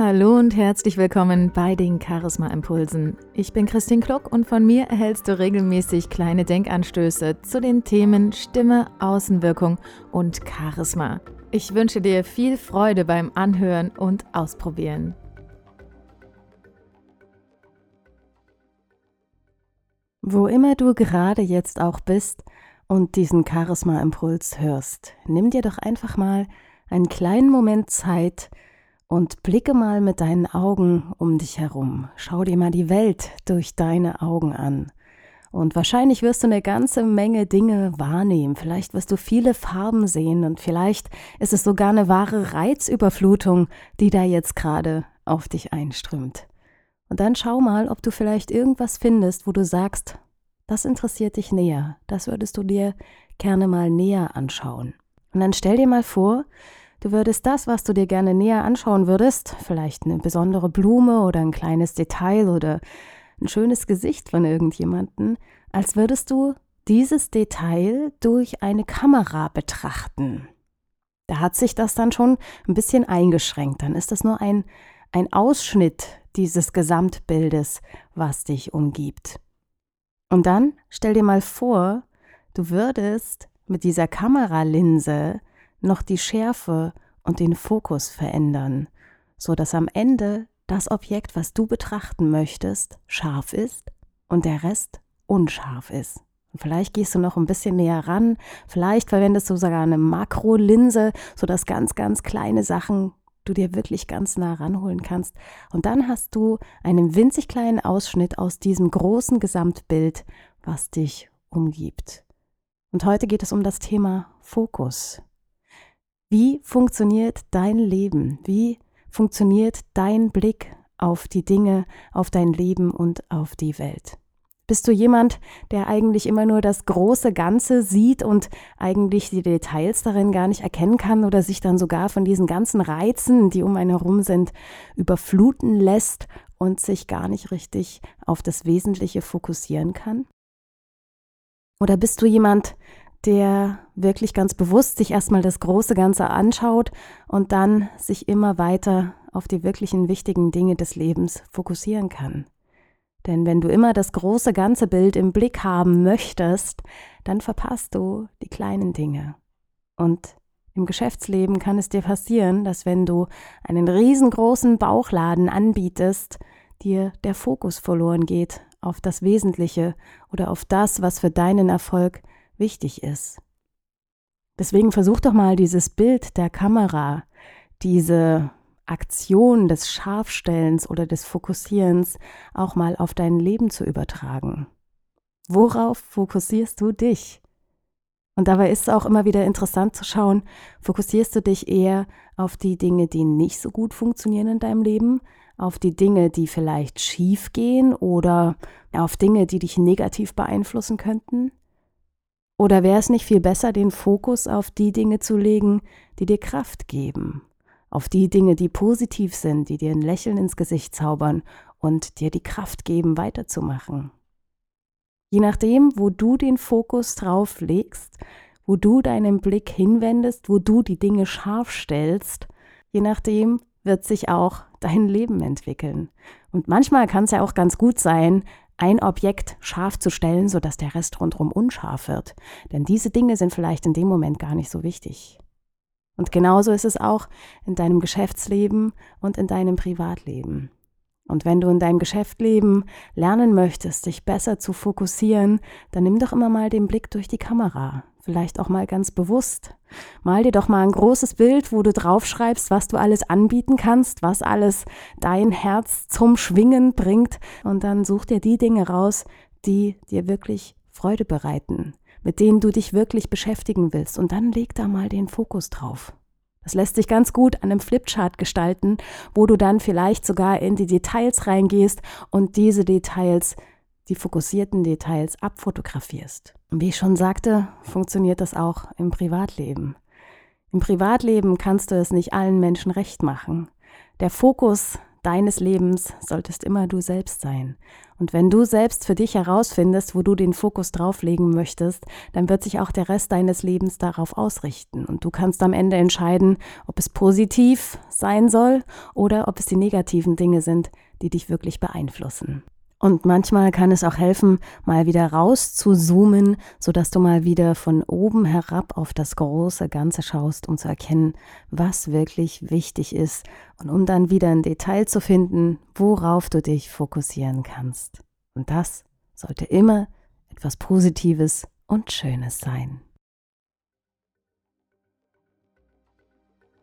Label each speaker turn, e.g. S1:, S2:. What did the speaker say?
S1: Hallo und herzlich willkommen bei den Charisma Impulsen. Ich bin Christine Kluck und von mir erhältst du regelmäßig kleine Denkanstöße zu den Themen Stimme, Außenwirkung und Charisma. Ich wünsche dir viel Freude beim Anhören und Ausprobieren. Wo immer du gerade jetzt auch bist und diesen Charisma-Impuls hörst, nimm dir doch einfach mal einen kleinen Moment Zeit, und blicke mal mit deinen Augen um dich herum. Schau dir mal die Welt durch deine Augen an. Und wahrscheinlich wirst du eine ganze Menge Dinge wahrnehmen. Vielleicht wirst du viele Farben sehen und vielleicht ist es sogar eine wahre Reizüberflutung, die da jetzt gerade auf dich einströmt. Und dann schau mal, ob du vielleicht irgendwas findest, wo du sagst, das interessiert dich näher, das würdest du dir gerne mal näher anschauen. Und dann stell dir mal vor, Du würdest das, was du dir gerne näher anschauen würdest, vielleicht eine besondere Blume oder ein kleines Detail oder ein schönes Gesicht von irgendjemanden, als würdest du dieses Detail durch eine Kamera betrachten. Da hat sich das dann schon ein bisschen eingeschränkt. Dann ist das nur ein, ein Ausschnitt dieses Gesamtbildes, was dich umgibt. Und dann stell dir mal vor, du würdest mit dieser Kameralinse noch die Schärfe und den Fokus verändern, so dass am Ende das Objekt, was du betrachten möchtest, scharf ist und der Rest unscharf ist. Und vielleicht gehst du noch ein bisschen näher ran, vielleicht verwendest du sogar eine Makrolinse, sodass ganz, ganz kleine Sachen du dir wirklich ganz nah ranholen kannst. Und dann hast du einen winzig kleinen Ausschnitt aus diesem großen Gesamtbild, was dich umgibt. Und heute geht es um das Thema Fokus. Wie funktioniert dein Leben? Wie funktioniert dein Blick auf die Dinge, auf dein Leben und auf die Welt? Bist du jemand, der eigentlich immer nur das große Ganze sieht und eigentlich die Details darin gar nicht erkennen kann oder sich dann sogar von diesen ganzen Reizen, die um einen herum sind, überfluten lässt und sich gar nicht richtig auf das Wesentliche fokussieren kann? Oder bist du jemand, der wirklich ganz bewusst sich erstmal das große Ganze anschaut und dann sich immer weiter auf die wirklichen wichtigen Dinge des Lebens fokussieren kann. Denn wenn du immer das große ganze Bild im Blick haben möchtest, dann verpasst du die kleinen Dinge. Und im Geschäftsleben kann es dir passieren, dass wenn du einen riesengroßen Bauchladen anbietest, dir der Fokus verloren geht auf das Wesentliche oder auf das, was für deinen Erfolg wichtig ist. Deswegen versuch doch mal dieses Bild der Kamera, diese Aktion des Scharfstellens oder des Fokussierens auch mal auf dein Leben zu übertragen. Worauf fokussierst du dich? Und dabei ist es auch immer wieder interessant zu schauen, fokussierst du dich eher auf die Dinge, die nicht so gut funktionieren in deinem Leben, auf die Dinge, die vielleicht schief gehen oder auf Dinge, die dich negativ beeinflussen könnten? Oder wäre es nicht viel besser, den Fokus auf die Dinge zu legen, die dir Kraft geben, auf die Dinge, die positiv sind, die dir ein Lächeln ins Gesicht zaubern und dir die Kraft geben, weiterzumachen? Je nachdem, wo du den Fokus drauf legst, wo du deinen Blick hinwendest, wo du die Dinge scharf stellst, je nachdem wird sich auch dein Leben entwickeln. Und manchmal kann es ja auch ganz gut sein, ein Objekt scharf zu stellen, sodass der Rest rundherum unscharf wird. Denn diese Dinge sind vielleicht in dem Moment gar nicht so wichtig. Und genauso ist es auch in deinem Geschäftsleben und in deinem Privatleben. Und wenn du in deinem Geschäftsleben lernen möchtest, dich besser zu fokussieren, dann nimm doch immer mal den Blick durch die Kamera vielleicht auch mal ganz bewusst. Mal dir doch mal ein großes Bild, wo du draufschreibst, was du alles anbieten kannst, was alles dein Herz zum Schwingen bringt und dann such dir die Dinge raus, die dir wirklich Freude bereiten, mit denen du dich wirklich beschäftigen willst und dann leg da mal den Fokus drauf. Das lässt sich ganz gut an einem Flipchart gestalten, wo du dann vielleicht sogar in die Details reingehst und diese Details die fokussierten Details abfotografierst. Wie ich schon sagte, funktioniert das auch im Privatleben. Im Privatleben kannst du es nicht allen Menschen recht machen. Der Fokus deines Lebens solltest immer du selbst sein. Und wenn du selbst für dich herausfindest, wo du den Fokus drauflegen möchtest, dann wird sich auch der Rest deines Lebens darauf ausrichten. Und du kannst am Ende entscheiden, ob es positiv sein soll oder ob es die negativen Dinge sind, die dich wirklich beeinflussen. Und manchmal kann es auch helfen, mal wieder raus zu zoomen, sodass du mal wieder von oben herab auf das große Ganze schaust, um zu erkennen, was wirklich wichtig ist und um dann wieder ein Detail zu finden, worauf du dich fokussieren kannst. Und das sollte immer etwas Positives und Schönes sein.